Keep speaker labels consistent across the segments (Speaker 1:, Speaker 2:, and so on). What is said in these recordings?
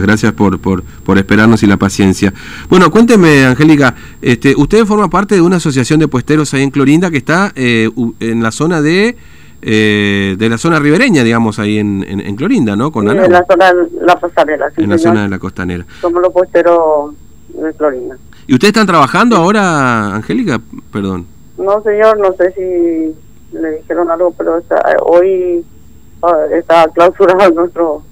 Speaker 1: gracias, gracias por, por, por esperarnos y la paciencia. Bueno, cuénteme, Angélica, este, usted forma parte de una asociación de puesteros ahí en Clorinda que está eh, en la zona de eh, de la zona ribereña, digamos, ahí en, en, Clorinda, ¿no?
Speaker 2: Con en la zona de la costanera.
Speaker 1: en la zona de la costanera.
Speaker 2: Somos los puesteros de Clorinda.
Speaker 1: ¿Y ustedes están trabajando ahora, Angélica? Perdón.
Speaker 2: No, señor, no sé si le dijeron algo, pero hoy ah, está clausurado nuestro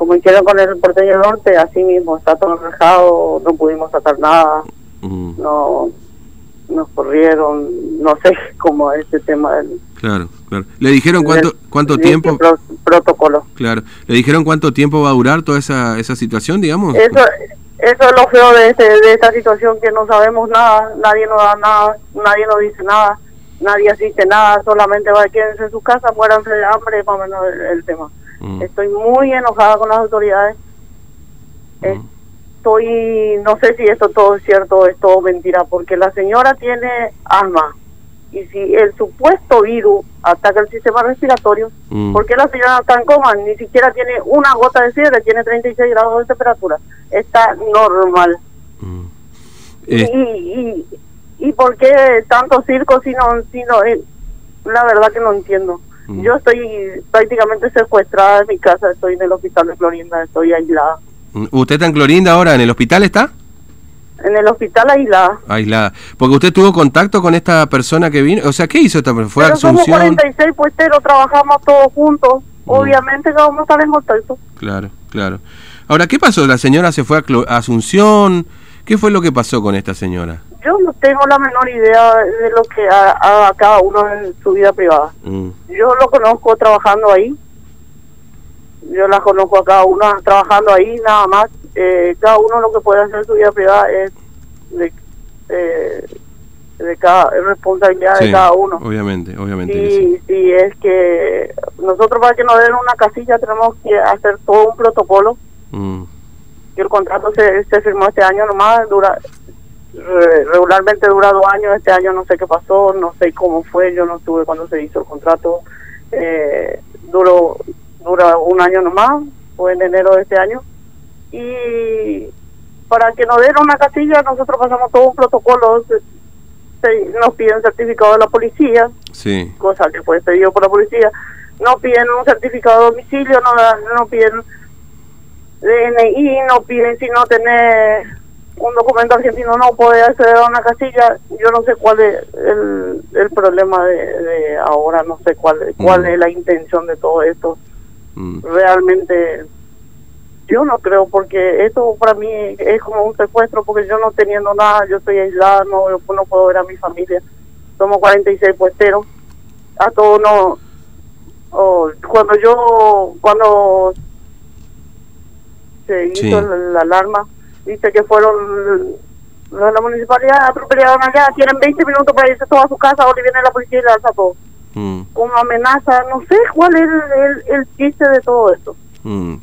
Speaker 2: como hicieron con el porteño norte, así mismo, está todo dejado, no pudimos sacar nada, mm. no nos corrieron, no sé cómo es este tema del...
Speaker 1: Claro, claro. ¿Le dijeron cuánto, cuánto tiempo?
Speaker 2: protocolo.
Speaker 1: Claro. ¿Le dijeron cuánto tiempo va a durar toda esa, esa situación, digamos?
Speaker 2: Eso, eso es lo feo de, este, de esta situación, que no sabemos nada, nadie nos da nada, nadie nos dice nada, nadie asiste nada, solamente va a quedarse en su casa, muéranse de hambre, más o menos el tema. Mm. Estoy muy enojada con las autoridades. Mm. Estoy, no sé si esto todo es cierto o es todo mentira, porque la señora tiene asma. Y si el supuesto virus ataca el sistema respiratorio, mm. ¿por qué la señora está en coma? Ni siquiera tiene una gota de fiebre, tiene 36 grados de temperatura. Está normal. Y, y, y, por qué tanto circo si no, si no eh, la verdad que no entiendo. Mm. Yo estoy prácticamente secuestrada en mi casa, estoy en el hospital de Clorinda, estoy aislada.
Speaker 1: Mm, ¿Usted está en Clorinda ahora? ¿En el hospital está?
Speaker 2: En el hospital aislada.
Speaker 1: Aislada. Porque usted tuvo contacto con esta persona que vino. O sea, ¿qué hizo esta persona? ¿Fue
Speaker 2: Pero
Speaker 1: Asunción?
Speaker 2: Somos 46 puesteros, trabajamos todos juntos. Mm. Obviamente que vamos a estar en contacto.
Speaker 1: Claro, claro. Ahora, ¿qué pasó? ¿La señora se fue a Asunción? ¿Qué fue lo que pasó con esta señora?
Speaker 2: Yo no tengo la menor idea de lo que haga cada uno en su vida privada. Mm. Yo lo conozco trabajando ahí. Yo la conozco a cada uno trabajando ahí, nada más. Eh, cada uno lo que puede hacer en su vida privada es de, eh, de cada responsabilidad de cada uno.
Speaker 1: Obviamente, obviamente.
Speaker 2: Y sí. es que nosotros para que nos den una casilla tenemos que hacer todo un protocolo. Mm. El contrato se, se firmó este año nomás, dura regularmente dura dos años, este año no sé qué pasó, no sé cómo fue, yo no estuve cuando se hizo el contrato, eh, duró, dura un año nomás, fue en enero de este año, y para que nos den una casilla nosotros pasamos todo un protocolo, nos piden certificado de la policía,
Speaker 1: sí.
Speaker 2: cosa que fue pedido por la policía, nos piden un certificado de domicilio, no, no piden DNI, no piden si no tener un documento argentino no puede acceder a una casilla, yo no sé cuál es el, el problema de, ahora, no sé cuál, cuál mm. es la intención de todo esto. Mm. Realmente yo no creo, porque esto para mí es como un secuestro, porque yo no teniendo nada, yo estoy aislada, no, no puedo ver a mi familia. Somos 46 puesteros, a todos no... cuando yo, cuando se hizo la alarma, dice que fueron los de la municipalidad atropellaron allá, tienen 20 minutos para irse toda a su casa, ahora viene la policía y alza todo. Mm. Una amenaza, no sé cuál es el, el, chiste de todo esto.
Speaker 1: Mm.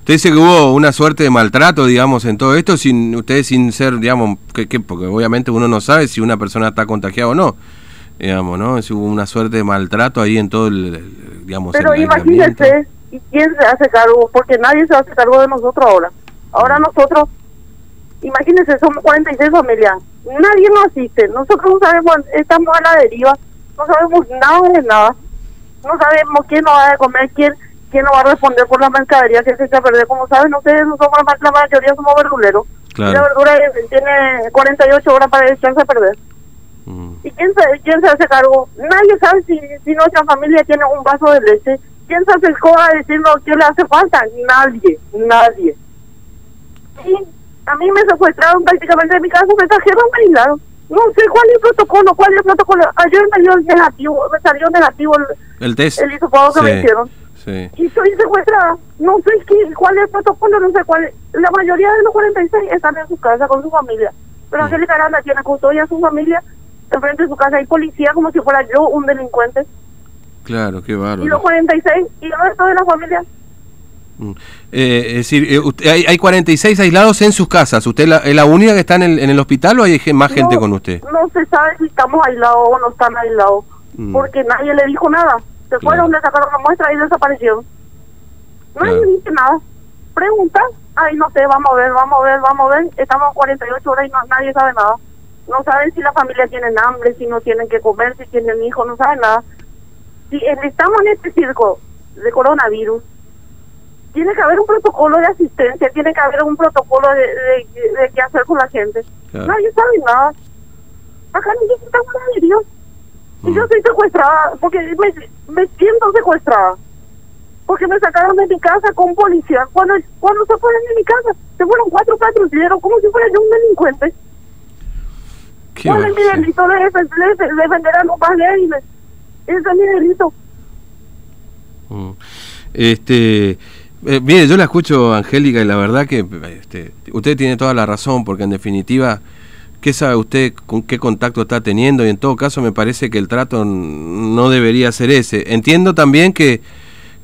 Speaker 1: Usted dice que hubo una suerte de maltrato, digamos, en todo esto, sin ustedes sin ser, digamos, que, porque obviamente uno no sabe si una persona está contagiada o no, digamos, ¿no? Si hubo una suerte de maltrato ahí en todo el, digamos,
Speaker 2: Pero imagínense, ¿y quién se hace cargo? Porque nadie se hace cargo de nosotros ahora. Ahora mm. nosotros Imagínense, somos 46 familias. Nadie nos asiste. Nosotros no sabemos, estamos a la deriva. No sabemos nada de nada. No sabemos quién nos va a comer, quién quién nos va a responder por la mercadería que se echa a perder. Como saben ustedes, no somos la, mayoría somos verduleros. Y la verdura tiene 48 horas para echarse a perder. Mm. ¿Y quién se, quién se hace cargo? Nadie sabe si, si nuestra familia tiene un vaso de leche. ¿Quién se acercó a decirnos qué le hace falta? Nadie, nadie. Sí, a mí me secuestraron prácticamente de mi casa, me trajeron aislado. No sé cuál es el protocolo, cuál es el protocolo. Ayer me dio el negativo, me salió negativo el,
Speaker 1: el test.
Speaker 2: El hisopado que me hicieron. Sí. Y soy secuestrada. No sé qué, cuál es el protocolo, no sé cuál. La mayoría de los 46 están en su casa con su familia. Pero mm. Angélica Aranda tiene custodia a su familia. Enfrente de su casa hay policía como si fuera yo un delincuente.
Speaker 1: Claro, qué bárbaro.
Speaker 2: Y los 46 y el resto de la familia.
Speaker 1: Eh, es decir, eh, hay, hay 46 aislados en sus casas. ¿Usted es la única que está en el, en el hospital o hay más gente con usted?
Speaker 2: No se sabe si estamos aislados o no están aislados, mm. porque nadie le dijo nada. Se fueron, le sacaron la muestra y desaparecieron. Nadie dice nada. Pregunta Ay, no sé, vamos a ver, vamos a ver, vamos a ver. Estamos 48 horas y no, nadie sabe nada. No saben si la familia tiene hambre, si no tienen que comer, si tienen hijos, no saben nada. Si estamos en este circo de coronavirus, tiene que haber un protocolo de asistencia, tiene que haber un protocolo de, de, qué hacer con la gente. Nadie sabe nada. Acá está de Dios. Y yo soy secuestrada, porque me, me siento secuestrada. Porque me sacaron de mi casa con policía. Cuando cuando se fueron de mi casa, se fueron cuatro patrulleros, como si fuera yo un delincuente. ¿Cuál es mi delito de defender a los más débiles? Ese es mi delito.
Speaker 1: Mm. Este, eh, mire, yo la escucho, Angélica, y la verdad que este, usted tiene toda la razón, porque en definitiva, ¿qué sabe usted con qué contacto está teniendo? Y en todo caso, me parece que el trato no debería ser ese. Entiendo también que,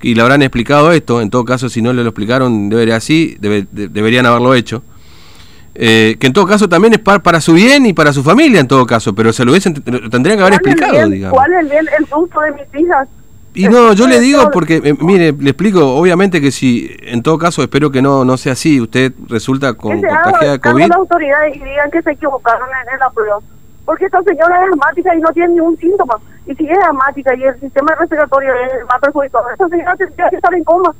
Speaker 1: y le habrán explicado esto, en todo caso, si no le lo explicaron, debería así, deberían haberlo hecho. Eh, que en todo caso también es para, su bien y para su familia, en todo caso, pero se lo hubiesen, tendrían que haber explicado, digamos.
Speaker 2: ¿Cuál es el el gusto de mis hijas?
Speaker 1: Y no, yo le digo porque, eh, mire, le explico, obviamente que si, en todo caso, espero que no no sea así, usted resulta con contagiada de COVID.
Speaker 2: las autoridades y digan que se equivocaron en, la prueba. Porque esta señora es asmática y no tiene ningún síntoma. Y si es asmática y el sistema respiratorio es más perjudicado, esta señora tendría que estar en coma.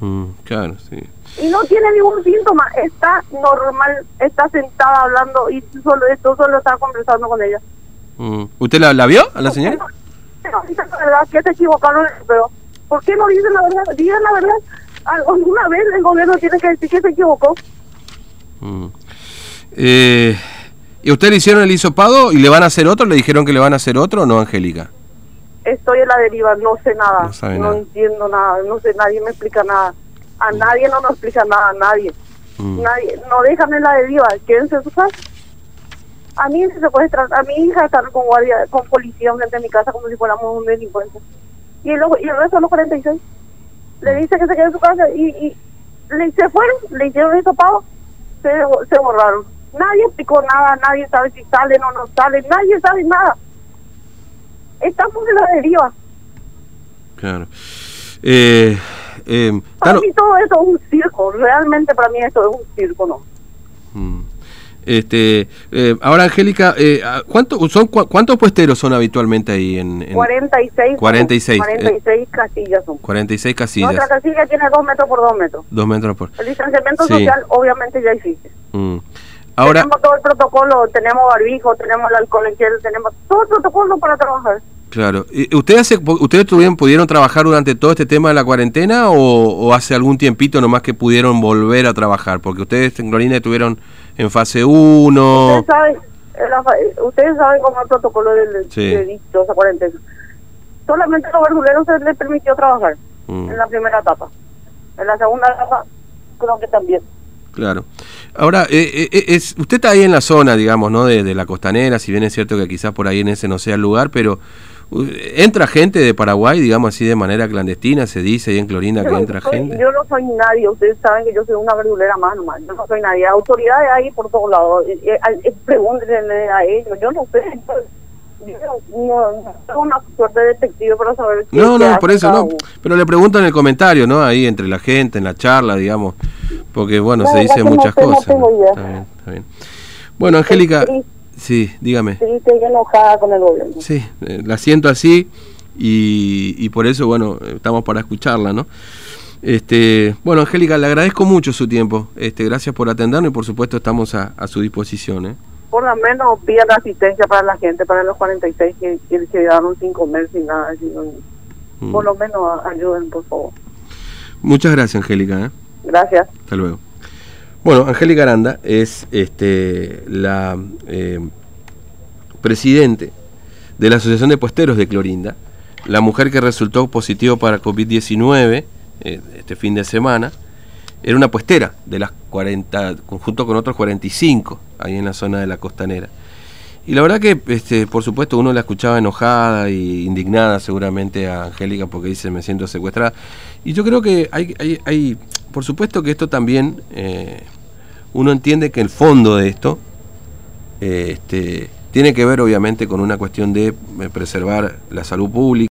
Speaker 1: Mm, claro, sí.
Speaker 2: Y no tiene ningún síntoma, está normal, está sentada hablando y solo esto solo está conversando con ella.
Speaker 1: Mm. ¿Usted la, la vio a la señora?
Speaker 2: No dicen la verdad, que se equivocaron, pero ¿por qué no dicen la verdad? Digan la verdad. Alguna vez el gobierno tiene que decir que se equivocó.
Speaker 1: Mm. Eh, ¿Y usted le hicieron el hisopado y le van a hacer otro? ¿Le dijeron que le van a hacer otro o no, Angélica?
Speaker 2: Estoy en la deriva, no sé nada, no, entiendo nada, no sé, nadie me explica nada. A mm. nadie no nos explica nada, nadie. Mm. Nadie, no dejan en la deriva, quédense en su casa a mí se puede a mi hija estar con guardia, con policía frente a mi casa como si fuéramos un delincuente. Y, luego, y el resto de los 46 le dice que se quede en su casa y, y le, se fueron, le hicieron el pago, se, se borraron. Nadie explicó nada, nadie sabe si salen o no salen, nadie sabe nada. Estamos en la deriva.
Speaker 1: Claro. Eh, eh,
Speaker 2: para mí todo eso es un circo, realmente para mí esto es un circo, ¿no?
Speaker 1: Mm. Este, eh, ahora, Angélica, eh, ¿cuánto, son, ¿cuántos puesteros son habitualmente ahí? En, en
Speaker 2: 46.
Speaker 1: 46.
Speaker 2: 46 casillas son.
Speaker 1: 46 casillas.
Speaker 2: Nuestra casilla tiene 2 metros por 2 metros.
Speaker 1: 2 metros por.
Speaker 2: El distanciamiento social, obviamente, ya existe.
Speaker 1: Mm. Ahora,
Speaker 2: tenemos todo el protocolo, tenemos barbijo, tenemos el alcohol en gel, tenemos todo el protocolo para trabajar.
Speaker 1: Claro. ¿Ustedes, ¿Ustedes tuvieron, pudieron trabajar durante todo este tema de la cuarentena o, o, hace algún tiempito nomás que pudieron volver a trabajar? Porque ustedes en Glorina estuvieron en fase 1.
Speaker 2: Ustedes saben, ustedes saben cómo es el protocolo del sí. de cuarentena. Solamente a los verduleros se les permitió trabajar mm. en la primera etapa. En la segunda etapa creo que también.
Speaker 1: Claro. Ahora, eh, eh, es, usted está ahí en la zona, digamos, ¿no? De, de, la costanera, si bien es cierto que quizás por ahí en ese no sea el lugar, pero ¿Entra gente de Paraguay, digamos así, de manera clandestina? Se dice ahí en Clorinda que entra gente.
Speaker 2: Yo no soy nadie, ustedes saben que yo soy una verdulera más nomás. Yo no soy nadie. Autoridades ahí por todos lados. Eh, eh, eh, pregúntenle a ellos. Yo no sé. Yo no, tengo una suerte de detective para saber.
Speaker 1: No, no, por eso no. Pero le pregunto en el comentario, ¿no? Ahí entre la gente, en la charla, digamos. Porque, bueno, se dicen muchas cosas. Está bien, está bien. Bueno, Angélica. Sí, dígame.
Speaker 2: Sí, estoy enojada con el gobierno.
Speaker 1: Sí, eh, la siento así y, y por eso, bueno, estamos para escucharla, ¿no? Este, bueno, Angélica, le agradezco mucho su tiempo. Este, gracias por atendernos y por supuesto estamos a, a su disposición. ¿eh?
Speaker 2: Por lo menos pidan asistencia para la gente, para los 46 que, que quedaron sin comer, sin nada. Mm. Por lo menos ayuden, por favor.
Speaker 1: Muchas gracias, Angélica. ¿eh?
Speaker 2: Gracias.
Speaker 1: Hasta luego. Bueno, Angélica Aranda es este, la eh, presidente de la Asociación de Puesteros de Clorinda, la mujer que resultó positivo para COVID-19 eh, este fin de semana, era una puestera de las 40, junto con otros 45 ahí en la zona de la costanera. Y la verdad que, este, por supuesto, uno la escuchaba enojada e indignada seguramente a Angélica porque dice me siento secuestrada. Y yo creo que hay, hay, hay por supuesto que esto también, eh, uno entiende que el fondo de esto eh, este, tiene que ver obviamente con una cuestión de eh, preservar la salud pública.